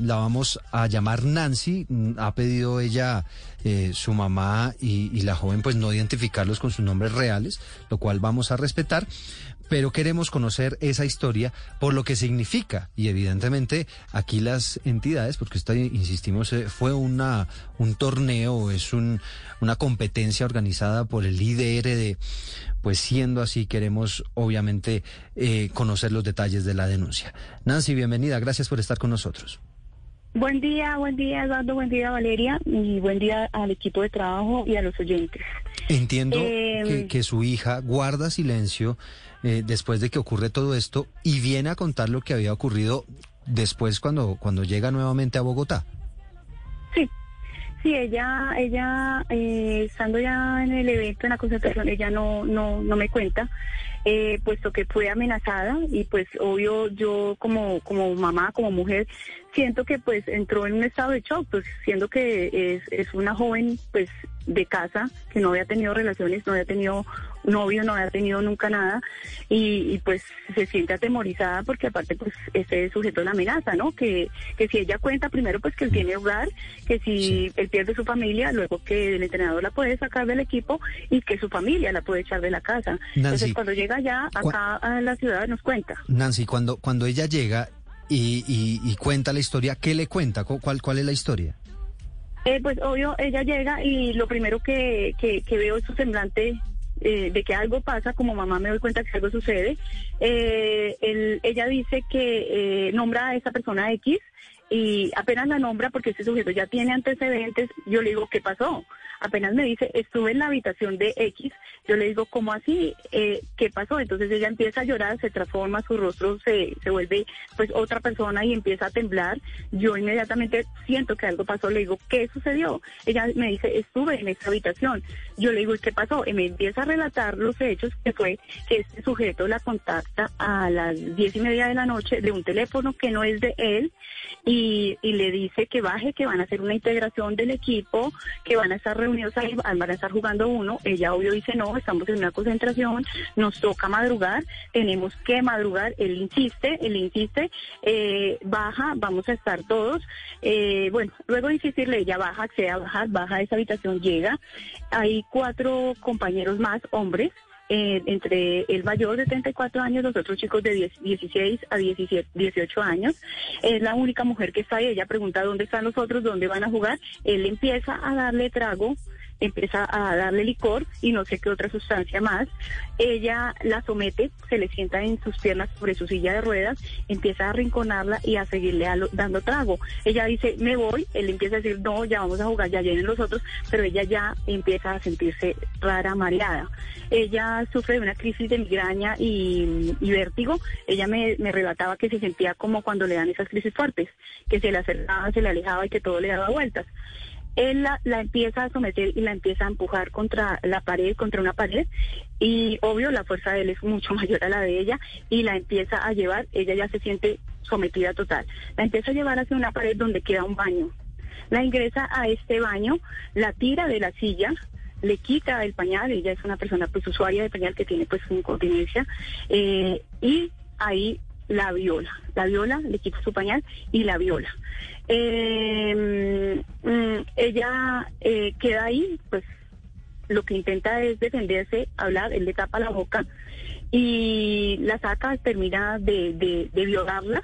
la vamos a llamar Nancy. Ha pedido ella, eh, su mamá y, la joven, pues no identificarlos con sus nombres reales, lo cual vamos a respetar pero queremos conocer esa historia por lo que significa. Y evidentemente aquí las entidades, porque esto, insistimos, eh, fue una, un torneo, es un, una competencia organizada por el IDRD, pues siendo así queremos obviamente eh, conocer los detalles de la denuncia. Nancy, bienvenida, gracias por estar con nosotros. Buen día, buen día Eduardo, buen día Valeria y buen día al equipo de trabajo y a los oyentes. Entiendo que, que su hija guarda silencio eh, después de que ocurre todo esto y viene a contar lo que había ocurrido después cuando, cuando llega nuevamente a Bogotá. Sí, sí, ella, ella eh, estando ya en el evento, en la concentración, ella no, no, no me cuenta, eh, puesto que fue amenazada y pues obvio yo como, como mamá, como mujer, siento que pues entró en un estado de shock, pues siendo que es, es una joven pues de casa, que no había tenido relaciones, no había tenido novio, no había tenido nunca nada, y, pues se siente atemorizada porque aparte pues ese sujeto la amenaza, ¿no? Que, que si ella cuenta primero pues que él tiene hogar, que si él pierde su familia, luego que el entrenador la puede sacar del equipo y que su familia la puede echar de la casa. Entonces cuando llega ya acá a la ciudad nos cuenta. Nancy, cuando, cuando ella llega y, y, cuenta la historia, ¿qué le cuenta? ¿Cuál, cuál es la historia? Eh, pues obvio, ella llega y lo primero que, que, veo es su semblante eh, de que algo pasa, como mamá me doy cuenta que algo sucede. Eh, ella dice que nombra a esa persona X y apenas la nombra porque ese sujeto ya tiene antecedentes, yo le digo, ¿qué pasó? Apenas me dice, estuve en la habitación de X, yo le digo, ¿cómo así? Eh, ¿Qué pasó? Entonces ella empieza a llorar, se transforma, su rostro se, se vuelve pues otra persona y empieza a temblar. Yo inmediatamente siento que algo pasó, le digo, ¿qué sucedió? Ella me dice, estuve en esa habitación. Yo le digo, ¿y qué pasó? Y me empieza a relatar los hechos, que fue que este sujeto la contacta a las diez y media de la noche de un teléfono que no es de él y, y le dice que baje, que van a hacer una integración del equipo, que van a estar reunidos ahí, van a estar jugando uno. Ella obvio dice, no, estamos en una concentración, nos toca madrugar, tenemos que madrugar. Él insiste, él insiste, eh, baja, vamos a estar todos. Eh, bueno, luego de insistirle, ella baja, accede a bajar, baja de esa habitación, llega. Hay cuatro compañeros más, hombres, eh, entre el mayor de 34 años, los otros chicos de 16 a 17, 18 años. Es la única mujer que está ahí. Ella pregunta dónde están los otros, dónde van a jugar. Él empieza a darle trago empieza a darle licor y no sé qué otra sustancia más. Ella la somete, se le sienta en sus piernas sobre su silla de ruedas, empieza a arrinconarla y a seguirle dando trago. Ella dice, me voy, él empieza a decir, no, ya vamos a jugar, ya vienen los otros, pero ella ya empieza a sentirse rara, mareada. Ella sufre de una crisis de migraña y, vértigo. Ella me, me relataba que se sentía como cuando le dan esas crisis fuertes, que se le acercaba, se le alejaba y que todo le daba vueltas él la, empieza a someter y la empieza a empujar contra la pared, contra una pared, y obvio la fuerza de él es mucho mayor a la de ella, y la empieza a llevar, ella ya se siente sometida total, la empieza a llevar hacia una pared donde queda un baño, la ingresa a este baño, la tira de la silla, le quita el pañal, ella es una persona pues usuaria de pañal que tiene pues incontinencia, eh, y ahí la viola, la viola, le quita su pañal y la viola. Eh, mm, ella eh, queda ahí, pues lo que intenta es defenderse, hablar, él le tapa la boca y la saca, termina de, de, violarla,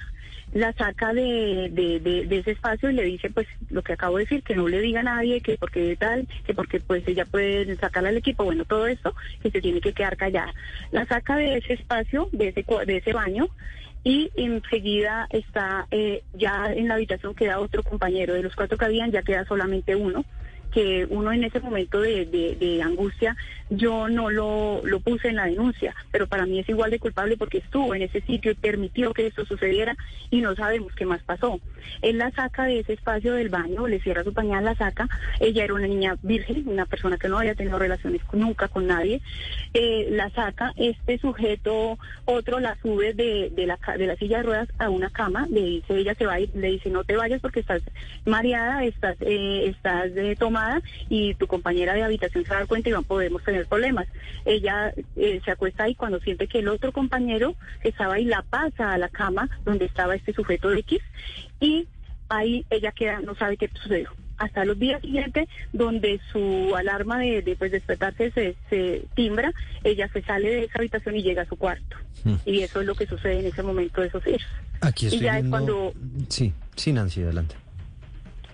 la saca de, de, ese espacio y le dice pues lo que acabo de decir, que no le diga a nadie, que porque tal, que porque pues ella puede sacarla al equipo, bueno, todo esto, que se tiene que quedar callada. La saca de ese espacio, de ese, de ese baño, y enseguida está eh, ya en la habitación queda otro compañero. De los cuatro que habían ya queda solamente uno que uno en ese momento de, angustia yo no lo, lo, puse en la denuncia, pero para mí es igual de culpable porque estuvo en ese sitio y permitió que esto sucediera y no sabemos qué más pasó. Él la saca de ese espacio del baño, le cierra su pañal, la saca. Ella era una niña virgen, una persona que no había tenido relaciones nunca con nadie. Eh, la saca, este sujeto, otro la sube de, de, la, de la silla de ruedas a una cama, le dice, ella se va y le dice, no te vayas porque estás mareada, estás, eh, estás eh, tomada y tu compañera de habitación se da cuenta y no podemos tener problemas. Ella eh, se acuesta ahí cuando siente que el otro compañero estaba ahí la pasa a la cama donde estaba este sujeto de X y ahí ella queda, no sabe qué sucedió. Hasta los días siguientes, donde su alarma de, de pues, despertarse se, se timbra, ella se sale de esa habitación y llega a su cuarto. Mm. Y eso es lo que sucede en ese momento de esos hechos. Aquí estoy y ya es viendo- cuando Sí, sí, Nancy, adelante.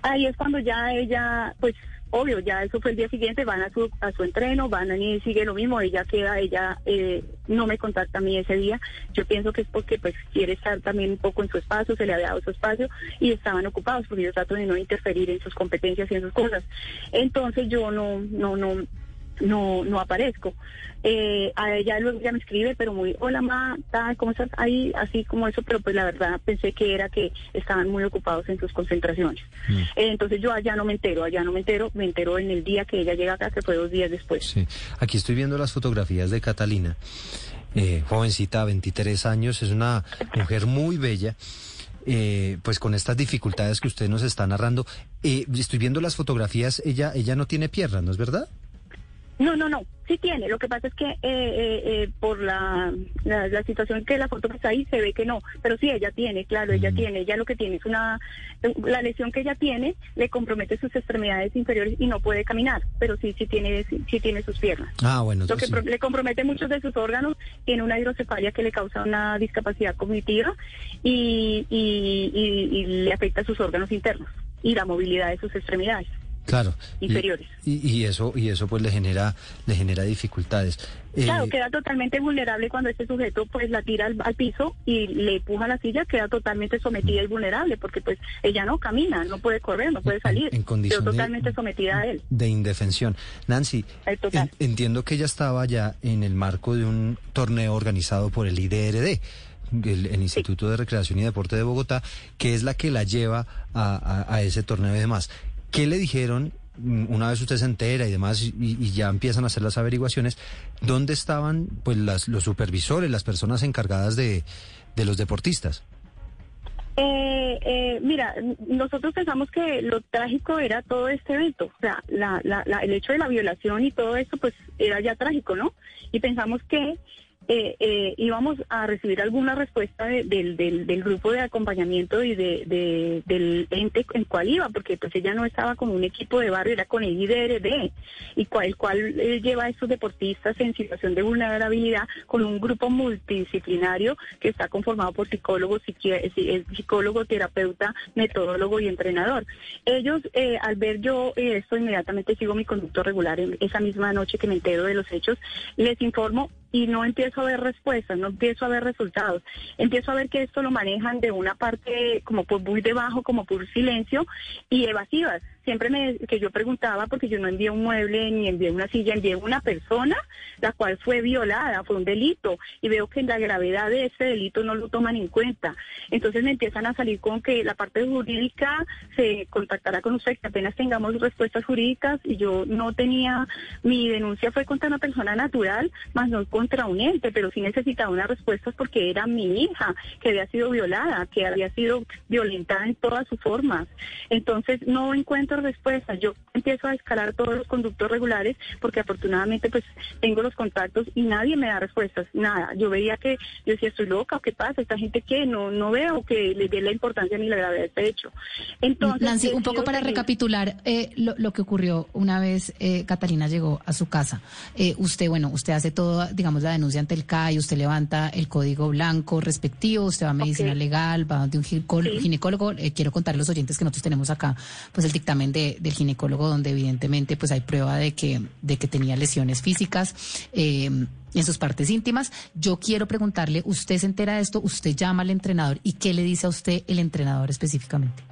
ahí es cuando ya ella, pues obvio, ya eso fue el día siguiente, van a su, a su entreno, van y sigue lo mismo, ella queda, ella eh, no me contacta a mí ese día, yo pienso que es porque pues quiere estar también un poco en su espacio, se le había dado su espacio y estaban ocupados porque yo trato de no interferir en sus competencias y en sus cosas. Entonces yo no, no, no, no, no aparezco. Eh, a ella luego ya me escribe, pero muy, hola ma, tal, ¿cómo estás? Ahí, así como eso, pero pues la verdad pensé que era que estaban muy ocupados en sus concentraciones. Mm. Eh, entonces yo allá no me entero, allá no me entero, me entero en el día que ella llega acá, que fue dos días después. Sí, aquí estoy viendo las fotografías de Catalina, eh, jovencita, 23 años, es una mujer muy bella. eh, pues con estas dificultades que usted nos está narrando, eh, estoy viendo las fotografías, ella, ella no tiene piernas, ¿no es verdad? No, no, no, sí tiene. Lo que pasa es que eh, eh, eh, por la, la, la situación que la foto que está ahí se ve que no, pero sí ella tiene, claro, ella Mm. tiene. Ella lo que tiene es una, la lesión que ella tiene le compromete sus extremidades inferiores y no puede caminar, pero sí, sí tiene, sí, sí tiene sus piernas. Ah, bueno, Lo que pro- le compromete muchos de sus órganos, tiene una hidrocefalia que le causa una discapacidad cognitiva y, y, y- y le afecta sus órganos internos y la movilidad de sus extremidades. Claro. inferiores. Y, y eso, y eso pues le genera, le genera dificultades. Eh, Claro, queda totalmente vulnerable cuando este sujeto pues la tira al, al piso y le empuja la silla, queda totalmente sometida y vulnerable porque pues ella no camina, no puede correr, no puede salir, en condición quedó de- totalmente sometida a él. de indefensión. Nancy, en- entiendo que ella estaba ya en el marco de un torneo organizado por el IDRD, el, el Instituto de Recreación y Deporte de Bogotá, que es la que la lleva a, a- a ese torneo y demás. ¿Qué le dijeron? Una vez usted se entera y demás, y, ya empiezan a hacer las averiguaciones, ¿dónde estaban pues las, los supervisores, las personas encargadas de, de los deportistas? Eh, eh, mira, nosotros pensamos que lo trágico era todo este evento, o sea, la, la, la- el hecho de la violación y todo eso, pues era ya trágico, ¿no? Y pensamos que eh, eh, íbamos a recibir alguna respuesta de- del, grupo de acompañamiento y de, de- del ente en cual iba, porque pues ella no estaba con un equipo de barrio, era con el IDRD, y cual, el cual eh, lleva a estos deportistas en situación de vulnerabilidad con un grupo multidisciplinario que está conformado por psicólogos, eh, psicólogo, terapeuta, metodólogo y entrenador. Ellos, eh, al ver yo esto, inmediatamente sigo mi conducto regular en esa misma noche que me entero de los hechos, les informo y no empiezo a ver respuestas, no empiezo a ver resultados. Empiezo a ver que esto lo manejan de una parte como por muy debajo, como por silencio y evasivas. Siempre me, que yo preguntaba, porque yo no envié un mueble ni envié una silla, envié una persona, la cual fue violada, fue un delito, y veo que la gravedad de ese delito no lo toman en cuenta. Entonces me empiezan a salir con que la parte jurídica se contactará con usted, que apenas tengamos respuestas jurídicas, y yo no tenía, mi denuncia fue contra una persona natural, más no contra un ente, pero sí necesitaba unas respuestas porque era mi hija, que había sido violada, que había sido violentada en todas sus formas. Entonces no encuentro respuestas. Yo empiezo a escalar todos los conductos regulares porque afortunadamente pues tengo los contactos y nadie me da respuestas, nada. Yo veía que yo decía, estoy loca, ¿o ¿qué pasa? Esta gente que no no veo que le dé la importancia ni la gravedad de este hecho. Entonces, Nancy, un poco para seguir. recapitular eh, lo, lo que ocurrió una vez eh, Catalina llegó a su casa. Eh, usted, bueno, usted hace todo, digamos, la denuncia ante el CAI, usted levanta el código blanco respectivo, usted va a medicina legal, va de un ginecólogo. Sí. ginecólogo. Eh, quiero contar a los oyentes que nosotros tenemos acá, pues el dictamen de- del ginecólogo, donde evidentemente pues hay prueba de que, de que tenía lesiones físicas. eh, en sus partes íntimas. Yo quiero preguntarle, ¿usted se entera de esto? ¿Usted llama al entrenador? ¿Y qué le dice a usted el entrenador específicamente?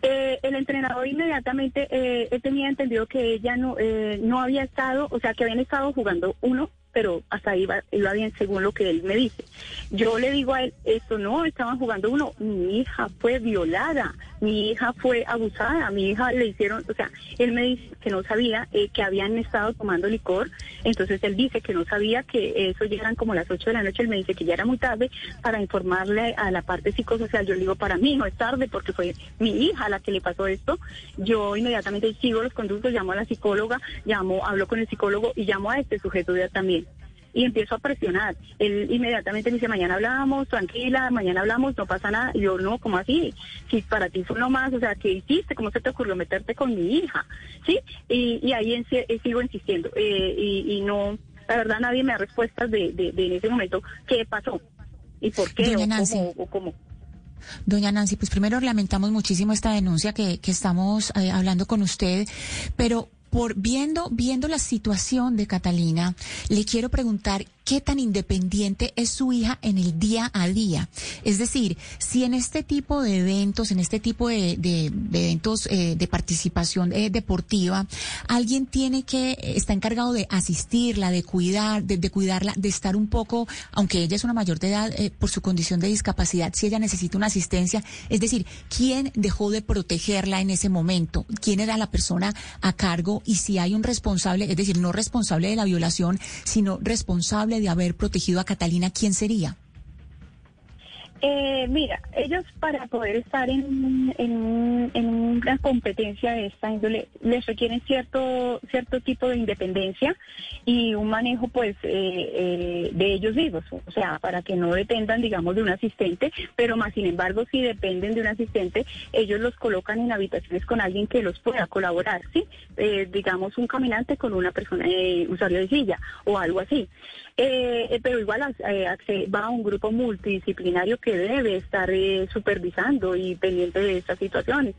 Eh, el entrenador inmediatamente eh, tenía entendido que ella no eh, no había estado, o sea, que habían estado jugando uno, pero hasta ahí iba, iba bien según lo que él me dice. Yo le digo a él, esto no, estaban jugando uno, mi hija fue violada, mi hija fue abusada, mi hija le hicieron, o sea, él me dice que no sabía eh, que habían estado tomando licor, entonces él dice que no sabía que eso ya como las 8 de la noche, él me dice que ya era muy tarde para informarle a la parte psicosocial, yo le digo, para mí no es tarde porque fue mi hija la que le pasó esto, yo inmediatamente sigo los conductos, llamo a la psicóloga, llamo, hablo con el psicólogo y llamo a este sujeto ya también. Y empiezo a presionar. Él inmediatamente me dice, mañana hablamos, tranquila, mañana hablamos, no pasa nada. Y yo, no, ¿cómo así? Si para ti fue lo más, o sea, ¿qué hiciste? ¿Cómo se te ocurrió meterte con mi hija? ¿Sí? Y, ahí en, eh, sigo insistiendo. Eh, y, no, la verdad nadie me da respuestas de, de, en ese momento qué pasó y por qué o cómo, Doña Nancy, pues primero lamentamos muchísimo esta denuncia que, que estamos eh, hablando con usted, pero por viendo, viendo la situación de Catalina, le quiero preguntar qué tan independiente es su hija en el día a día. Es decir, si en este tipo de eventos, en este tipo de, eventos eh, de participación eh, deportiva, alguien tiene que, eh, está encargado de asistirla, de cuidar, de, cuidarla, de estar un poco, aunque ella es una mayor de edad por su condición de discapacidad, si ella necesita una asistencia, es decir, ¿quién dejó de protegerla en ese momento? ¿Quién era la persona a cargo? Y si hay un responsable, es decir, no responsable de la violación, sino responsable de haber protegido a Catalina, ¿quién sería? Eh, mira, ellos para poder estar en, una competencia de esta índole les requieren cierto cierto tipo de independencia y un manejo pues eh, eh, de ellos mismos, o sea, para que no dependan digamos de un asistente, pero más sin embargo si dependen de un asistente, ellos los colocan en habitaciones con alguien que los pueda colaborar, ¿sí? digamos un caminante con una persona usuario de silla o algo así. pero igual va a un grupo multidisciplinario que debe estar eh, supervisando y pendiente de estas situaciones.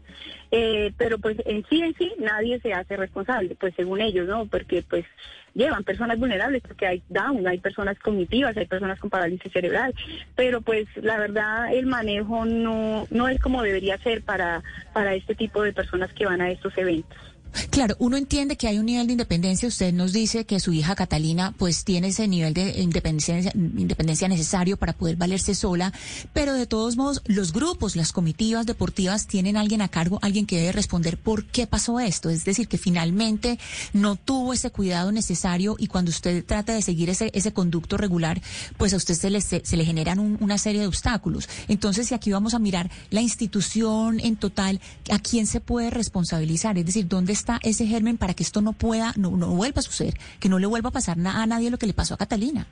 Eh, pero pues en sí, en sí, nadie se hace responsable, pues según ellos, ¿no? Porque pues llevan personas vulnerables, porque hay down, hay personas cognitivas, hay personas con parálisis cerebral, pero pues la verdad el manejo no, no es como debería ser para, para este tipo de personas que van a estos eventos. Claro, uno entiende que hay un nivel de independencia. Usted nos dice que su hija Catalina pues tiene ese nivel de independencia, independencia necesario para poder valerse sola, pero de todos modos los grupos, las comitivas deportivas tienen alguien a cargo, alguien que debe responder por qué pasó esto. Es decir, que finalmente no tuvo ese cuidado necesario y cuando usted trata de seguir ese, ese conducto regular, pues a usted se le, se, le generan una serie de obstáculos. Entonces, si aquí vamos a mirar la institución en total, ¿a quién se puede responsabilizar? Es decir, ¿dónde está ese germen para que esto no pueda, no, no vuelva a suceder, que no le vuelva a pasar a nadie lo que le pasó a Catalina?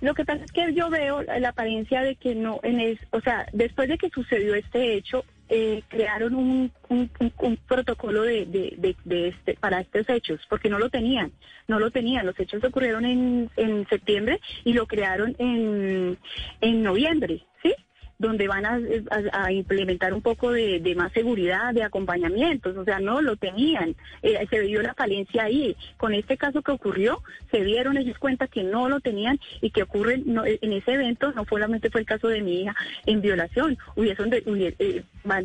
Lo que pasa es que yo veo la apariencia de que no, en es, o sea, después de que sucedió este hecho, eh, crearon un, un, protocolo de, de, de, este, para estos hechos, porque no lo tenían, no lo tenían. Los hechos ocurrieron en, en septiembre y lo crearon en, en noviembre, ¿sí? Donde van a, implementar un poco de, más seguridad, de acompañamientos, o sea, no lo tenían, eh, se vio la falencia ahí. Con este caso que ocurrió, se dieron ellos cuenta que no lo tenían y que ocurre en ese evento, no solamente fue el caso de mi hija en violación, eh,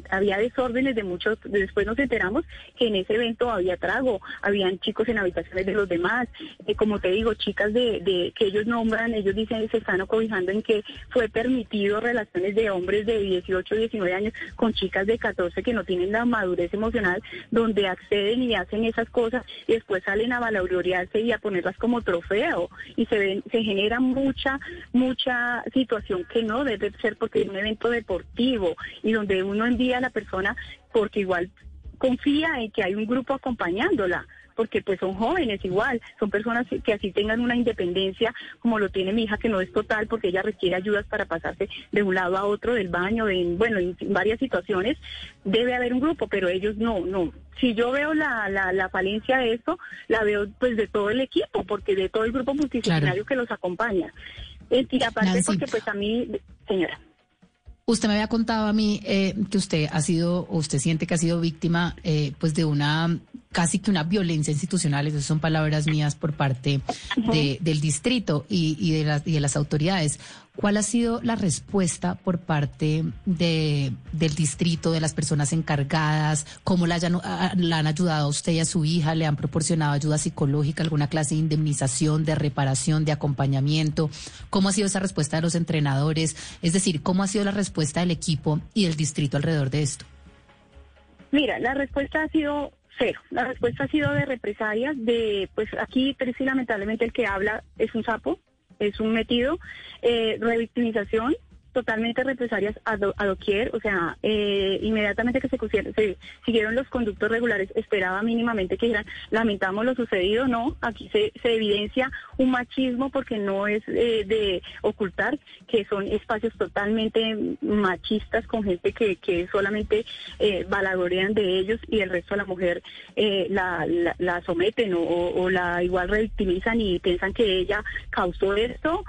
había desórdenes de muchos, después nos enteramos que en ese evento había trago, habían chicos en habitaciones de los demás, eh, como te digo, chicas de, que ellos nombran, ellos dicen, se están cobijando en que fue permitido relaciones de de hombres de 18, 19 años con chicas de 14 que no tienen la madurez emocional, donde acceden y hacen esas cosas y después salen a valaurearse y a ponerlas como trofeo. Y se ven, se genera mucha, mucha situación que no debe ser porque es un evento deportivo y donde uno envía a la persona porque igual confía en que hay un grupo acompañándola porque pues son jóvenes igual, son personas que así tengan una independencia como lo tiene mi hija, que no es total porque ella requiere ayudas para pasarse de un lado a otro del baño, en, bueno, en varias situaciones, debe haber un grupo, pero ellos no, no. Si yo veo la, la, la falencia de esto, la veo pues de todo el equipo, porque de todo el grupo multidisciplinario que los acompaña. Y aparte porque pues a mí, señora. Usted me había contado a mí eh, que usted ha sido, o usted siente que ha sido víctima, eh, pues de una casi que una violencia institucional, esas son palabras mías por parte del distrito y, de las, y de las autoridades. ¿Cuál ha sido la respuesta por parte de, del distrito, de las personas encargadas? ¿Cómo la, la han ayudado a usted y a su hija? ¿Le han proporcionado ayuda psicológica, alguna clase de indemnización, de reparación, de acompañamiento? ¿Cómo ha sido esa respuesta de los entrenadores? Es decir, ¿cómo ha sido la respuesta del equipo y del distrito alrededor de esto? Mira, la respuesta ha sido cero. La respuesta ha sido de represalias, de, pues aquí, pero lamentablemente el que habla es un sapo, es un metido, eh, revictimización, totalmente represalias a, do, a doquier, o sea, eh, inmediatamente que se, se siguieron los conductos regulares, esperaba mínimamente que dijeran, lamentamos lo sucedido, no, aquí se, evidencia un machismo porque no es eh, de ocultar que son espacios totalmente machistas con gente que, que solamente eh, de ellos y el resto de la mujer eh, la, la, someten o, la igual revictimizan y piensan que ella causó esto,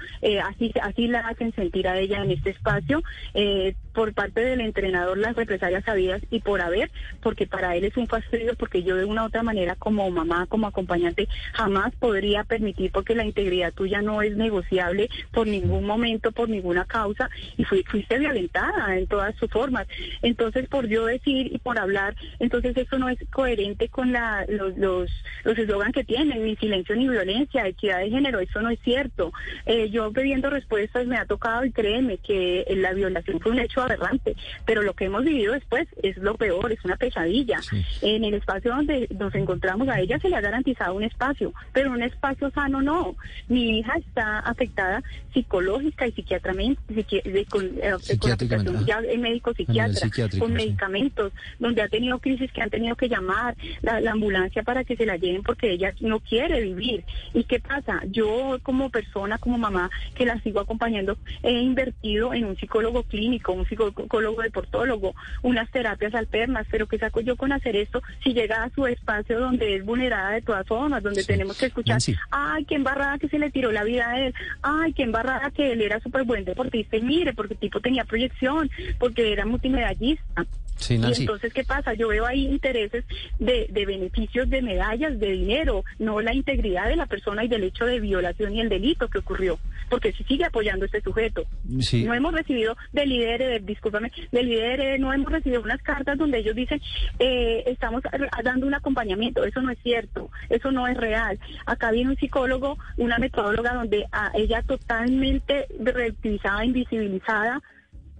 así, así la hacen sentir a ella en este espacio. Eh, por parte del entrenador las represalias sabidas y por haber, porque para él es un fastidio, porque yo de una u otra manera como mamá, como acompañante, jamás podría permitir, porque la integridad tuya no es negociable por ningún momento, por ninguna causa, y fui, fuiste violentada en todas sus formas. Entonces, por yo decir y por hablar, entonces eso no es coherente con la, los los los eslogan que tienen, ni silencio ni violencia, equidad de género, eso no es cierto. Eh, yo pidiendo respuestas me ha tocado y créeme que la violación fue un hecho aberrante, pero lo que hemos vivido después es lo peor, es una pesadilla. Sí. En el espacio donde nos encontramos a ella se le ha garantizado un espacio, pero un espacio sano no. Mi hija está afectada psicológica y psiquiatramente, psiqui de, con, eh, con ya en médico psiquiatra, con medicamentos, donde ha tenido crisis que han tenido que llamar la, la, ambulancia para que se la lleven porque ella no quiere vivir. ¿Y qué pasa? Yo como persona, como mamá, que la sigo acompañando, he invertido en un psicólogo clínico, un psicólogo deportólogo, unas terapias alternas, pero ¿qué saco yo con hacer esto si llega a su espacio donde es vulnerada de todas formas, donde sí. tenemos que escuchar, ay, qué embarrada que se le tiró la vida a él, ay, qué embarrada que él era súper buen deportista, y mire, porque el tipo tenía proyección, porque era multimedallista. Sí, y entonces, ¿qué pasa? Yo veo ahí intereses de, de, beneficios de medallas, de dinero, no la integridad de la persona y del hecho de violación y el delito que ocurrió, porque si sigue apoyando este sujeto. Sí. No hemos recibido del líder, discúlpame, del líder, no hemos recibido unas cartas donde ellos dicen, eh, estamos dando un acompañamiento, eso no es cierto, eso no es real. Acá viene un psicólogo, una metodóloga donde a ella totalmente reutilizada, invisibilizada,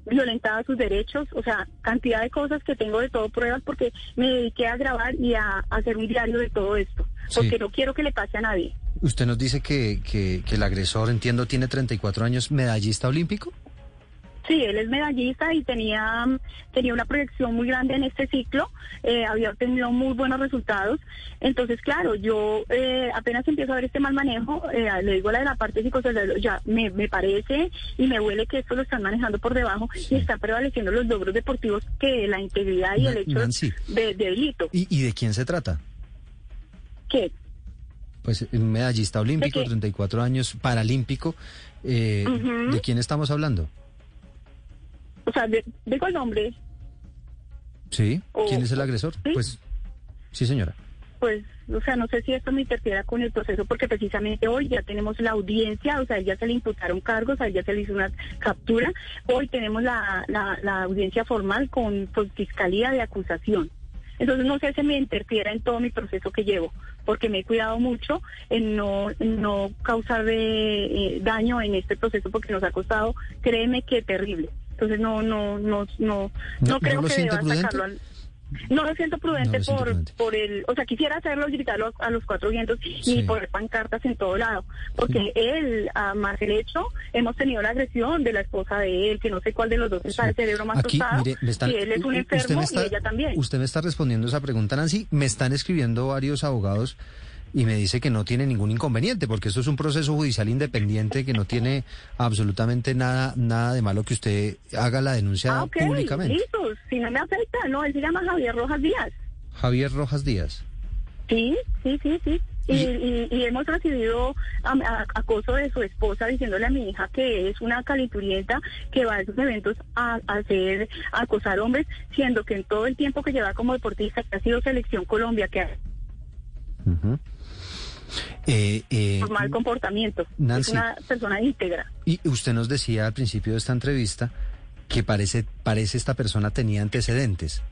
violentada sus derechos, o sea, cantidad de cosas que tengo de todo pruebas porque me dediqué a grabar y a, a hacer un diario de todo esto, porque no quiero que le pase a nadie. Usted nos dice que, que, que el agresor, entiendo, tiene 34 años, medallista olímpico. Sí, él es medallista y tenía, tenía una proyección muy grande en este ciclo, eh, había obtenido muy buenos resultados. Entonces, claro, yo eh, apenas empiezo a ver este mal manejo, eh, le digo la de la parte psicosocial, ya me, me parece y me huele que esto lo están manejando por debajo sí. y están prevaleciendo los logros deportivos que la integridad y el hecho Nancy, de, de, delito. ¿Y, ¿Y de quién se trata? ¿Qué? Pues un medallista olímpico, 34 años, paralímpico. Eh, uh -huh. ¿De quién estamos hablando? O sea, ¿digo el nombre? Sí. O, ¿Quién es el agresor? ¿sí? Pues, sí, señora. Pues, o sea, no sé si esto me interfiera con el proceso, porque precisamente hoy ya tenemos la audiencia, o sea, ya se le imputaron cargos, a ya se le hizo una captura. Hoy tenemos la, la, la audiencia formal con, con fiscalía de acusación. Entonces no sé si me interfiera en todo mi proceso que llevo, porque me he cuidado mucho en no, no causar de, eh, daño en este proceso porque nos ha costado, créeme que terrible. Entonces no, no, no, no, no, creo ¿no que deba sacarlo al... No lo siento prudente No lo por, prudente. por el, o sea, quisiera hacerlo y gritarlo a los cuatro vientos Sí. y poner pancartas en todo lado, porque él, a más el hecho, hemos tenido la agresión de la esposa de él, que no sé cuál de los dos está el cerebro más Aquí, tostado, mire, me están, y él es un enfermo está, y ella también. Usted me está respondiendo esa pregunta, Nancy. Me están escribiendo varios abogados y me dice que no tiene ningún inconveniente, porque esto es un proceso judicial independiente que no tiene absolutamente nada, nada de malo que usted haga la denuncia Ah, ok, públicamente. listo, si no me afecta, no, él se llama Javier Rojas Díaz. Javier Rojas Díaz. Sí, sí, sí, sí. Y, Y- y, y hemos recibido acoso de su esposa diciéndole a mi hija que es una calenturienta que va a esos eventos a, a hacer, a acosar hombres, siendo que en todo el tiempo que lleva como deportista, que ha sido selección Colombia, que ha. Eh, eh, por mal comportamiento, Nancy. es una persona íntegra. y usted nos decía al principio de esta entrevista que parece, parece esta persona tenía antecedentes.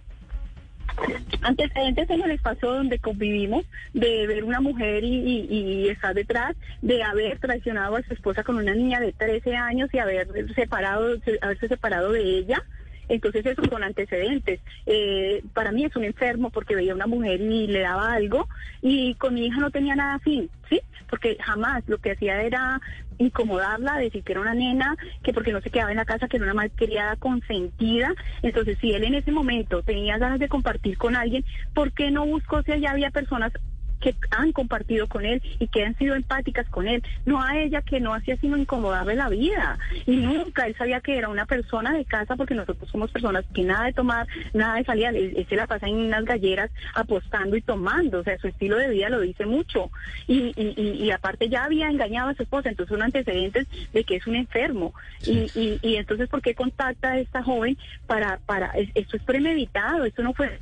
antecedentes en el espacio donde convivimos, de ver una mujer y, y, y, estar detrás, de haber traicionado a su esposa con una niña de 13 años y haber separado, haberse separado de ella. Entonces esos son antecedentes. Eh, para mí es un enfermo porque veía a una mujer y le daba algo y con mi hija no tenía nada así, ¿sí? Porque jamás lo que hacía era incomodarla, decir que era una nena, que porque no se quedaba en la casa, que era una malcriada consentida. Entonces, si él en ese momento tenía ganas de compartir con alguien, ¿por qué no buscó si allá había personas que han compartido con él y que han sido empáticas con él, no a ella que no hacía sino incomodarle la vida. Y nunca él sabía que era una persona de casa porque nosotros somos personas que nada de tomar, nada de salir, él, se la pasa en unas galleras apostando y tomando, o sea, su estilo de vida lo dice mucho. Y, y, aparte ya había engañado a su esposa, entonces son antecedentes de que es un enfermo. Y, y, entonces, ¿por qué contacta a esta joven para, para, esto es premeditado, esto no fue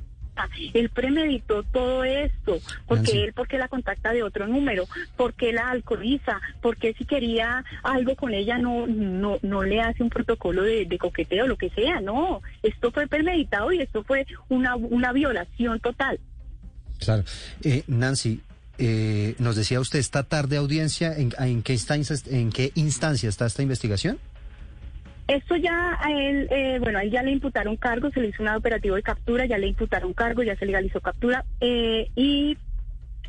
él premeditó todo esto, porque él, porque la contacta de otro número, porque la alcoholiza, porque si quería algo con ella no, no, no le hace un protocolo de, de coqueteo, lo que sea, no, esto fue premeditado y esto fue una, una violación total. Claro. Eh, Nancy, eh, nos decía usted esta tarde audiencia, ¿en, en, qué instancia, ¿en qué instancia está esta investigación? Esto ya a él, eh, bueno, a él ya le imputaron cargo, se le hizo un operativo de captura, ya le imputaron cargo, ya se legalizó captura eh, y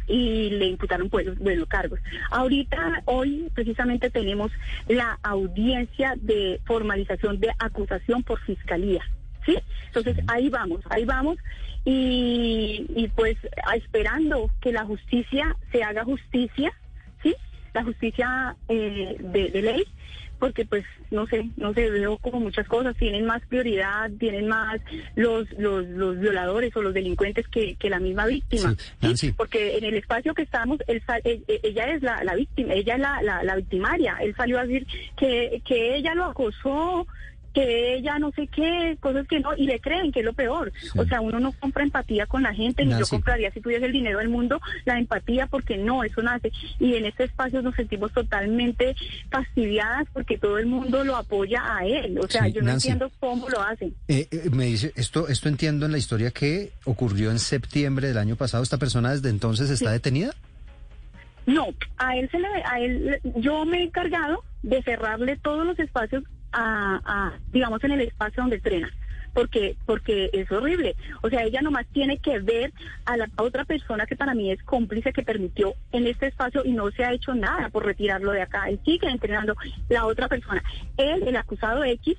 y le imputaron pues, bueno, cargos. Ahorita, hoy precisamente tenemos la audiencia de formalización de acusación por fiscalía. ¿Sí? Entonces ahí vamos, ahí vamos y, y pues esperando que la justicia se haga justicia, ¿sí? La justicia eh, de, de ley porque pues no sé, no sé, veo como muchas cosas, tienen más prioridad, tienen más los los, los violadores o los delincuentes que, que la misma víctima. Sí, Porque en el espacio que estamos, él, e, e, ella es la, la víctima, ella es la, la, la victimaria, él salió a decir que, que ella lo acosó, que ella no sé qué, cosas que no, y le creen que es lo peor. O sea, uno no compra empatía con la gente, ni yo compraría si tuviese el dinero del mundo la empatía, porque no, eso nace. Y en este espacio nos sentimos totalmente fastidiadas porque todo el mundo lo apoya a él. O sea, yo no entiendo cómo lo hacen. Eh, eh, me dice, esto, esto entiendo en la historia que ocurrió en septiembre del año pasado. ¿Esta persona desde entonces está detenida? No, a él se le, a él, yo me he encargado de cerrarle todos los espacios a, digamos, en el espacio donde entrena porque porque es horrible. O sea, ella nomás tiene que ver a la otra persona que para mí es cómplice que permitió en este espacio y no se ha hecho nada por retirarlo de acá. Él sigue entrenando la otra persona. Él, el acusado X,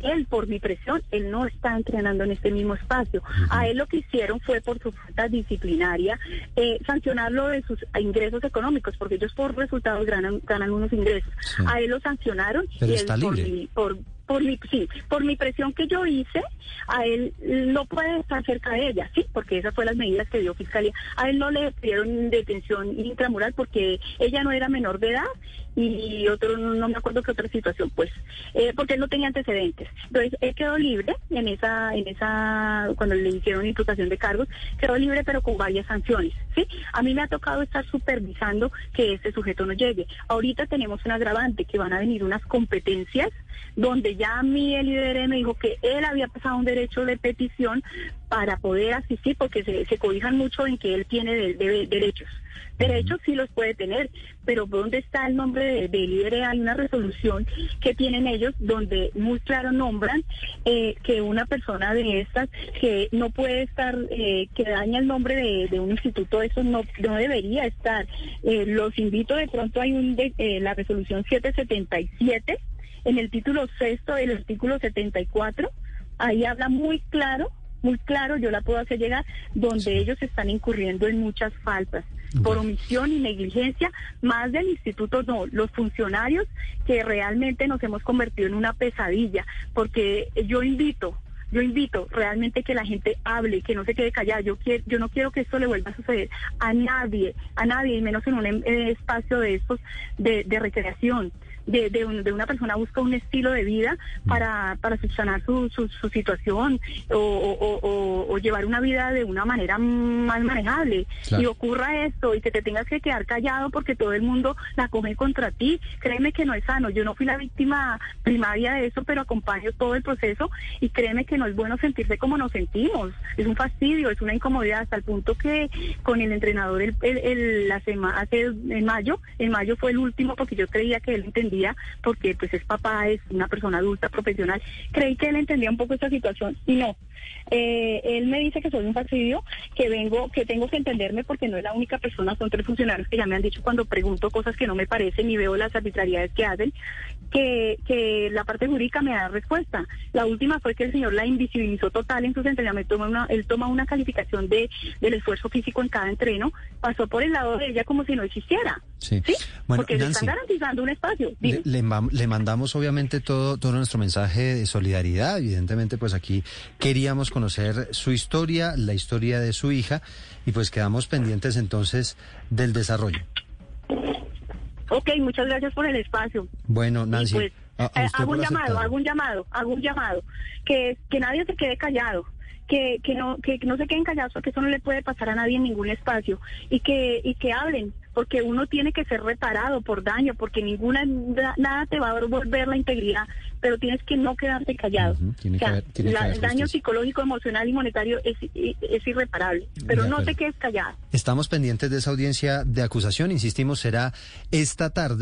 él por mi presión, él no está entrenando en este mismo espacio. A él lo que hicieron fue por su falta disciplinaria eh, sancionarlo de sus ingresos económicos, porque ellos por resultados ganan, ganan unos ingresos. A él lo sancionaron y él por por mi, sí, por mi presión que yo hice, a él no puede estar cerca de ella, sí, porque esas fueron las medidas que dio Fiscalía. A él no le pidieron detención intramural porque ella no era menor de edad y otro, no me acuerdo qué otra situación, pues, eh, porque él no tenía antecedentes. Entonces, él quedó libre en esa, en esa, cuando le hicieron imputación de cargos, quedó libre pero con varias sanciones, ¿sí? A mí me ha tocado estar supervisando que este sujeto no llegue. Ahorita tenemos un agravante que van a venir unas competencias donde ya a mí el IDR me dijo que él había pasado un derecho de petición para poder asistir, porque se, se cobijan mucho en que él tiene derechos. Derechos sí los puede tener, pero ¿dónde está el nombre del líder? Hay una resolución que tienen ellos donde muy claro nombran eh, que una persona de estas que no puede estar, eh, que daña el nombre de, un instituto, eso no, no debería estar. Eh, los invito, de pronto hay un de, la resolución 777 en el título sexto del artículo 74, ahí habla muy claro, muy claro, yo la puedo hacer llegar, donde ellos están incurriendo en muchas faltas por omisión y negligencia, más del instituto, no, los funcionarios que realmente nos hemos convertido en una pesadilla, porque yo invito, yo invito realmente que la gente hable, que no se quede callada. Yo quiero, yo no quiero que esto le vuelva a suceder a nadie, a nadie, y menos en un em, eh, espacio de estos de, de recreación de, de, una persona busca un estilo de vida para, para subsanar su, su, situación o, o, llevar una vida de una manera más manejable. Y ocurra esto y que te tengas que quedar callado porque todo el mundo la come contra ti, créeme que no es sano. Yo no fui la víctima primaria de eso, pero acompaño todo el proceso y créeme que no es bueno sentirse como nos sentimos. Es un fastidio, es una incomodidad hasta el punto que con el entrenador el, el, la semana, hace en mayo, en mayo fue el último porque yo creía que él entendía porque pues es papá, es una persona adulta, profesional. Creí que él entendía un poco esta situación y no. Eh, él me dice que soy un fastidio, que vengo, que tengo que entenderme porque no es la única persona, son tres funcionarios que ya me han dicho cuando pregunto cosas que no me parecen y veo las arbitrariedades que hacen, que, que la parte jurídica me da respuesta. La última fue que el señor la invisibilizó total en sus entrenamientos, toma una, él toma una calificación de del esfuerzo físico en cada entreno, pasó por el lado de ella como si no existiera. Sí. ¿Sí? Bueno, porque le Nancy, están garantizando un espacio. Le, mandamos obviamente todo, todo nuestro mensaje de solidaridad. Evidentemente, pues aquí queríamos conocer su historia, la historia de su hija, y pues quedamos pendientes entonces del desarrollo. Ok, muchas gracias por el espacio. Bueno, Nancy, pues, eh, hago un llamado, hago un llamado, hago un llamado, que, que nadie se quede callado. Que, que no que no se queden callados porque eso no le puede pasar a nadie en ningún espacio y que y que hablen porque uno tiene que ser reparado por daño porque ninguna na- nada te va a devolver la integridad pero tienes que no quedarte callado. Ujú, tiene O sea, que haber- tiene que la- haber el daño psicológico emocional y monetario es, es irreparable pero no te quedes callado. Estamos pendientes de esa audiencia de acusación, insistimos, será esta tarde.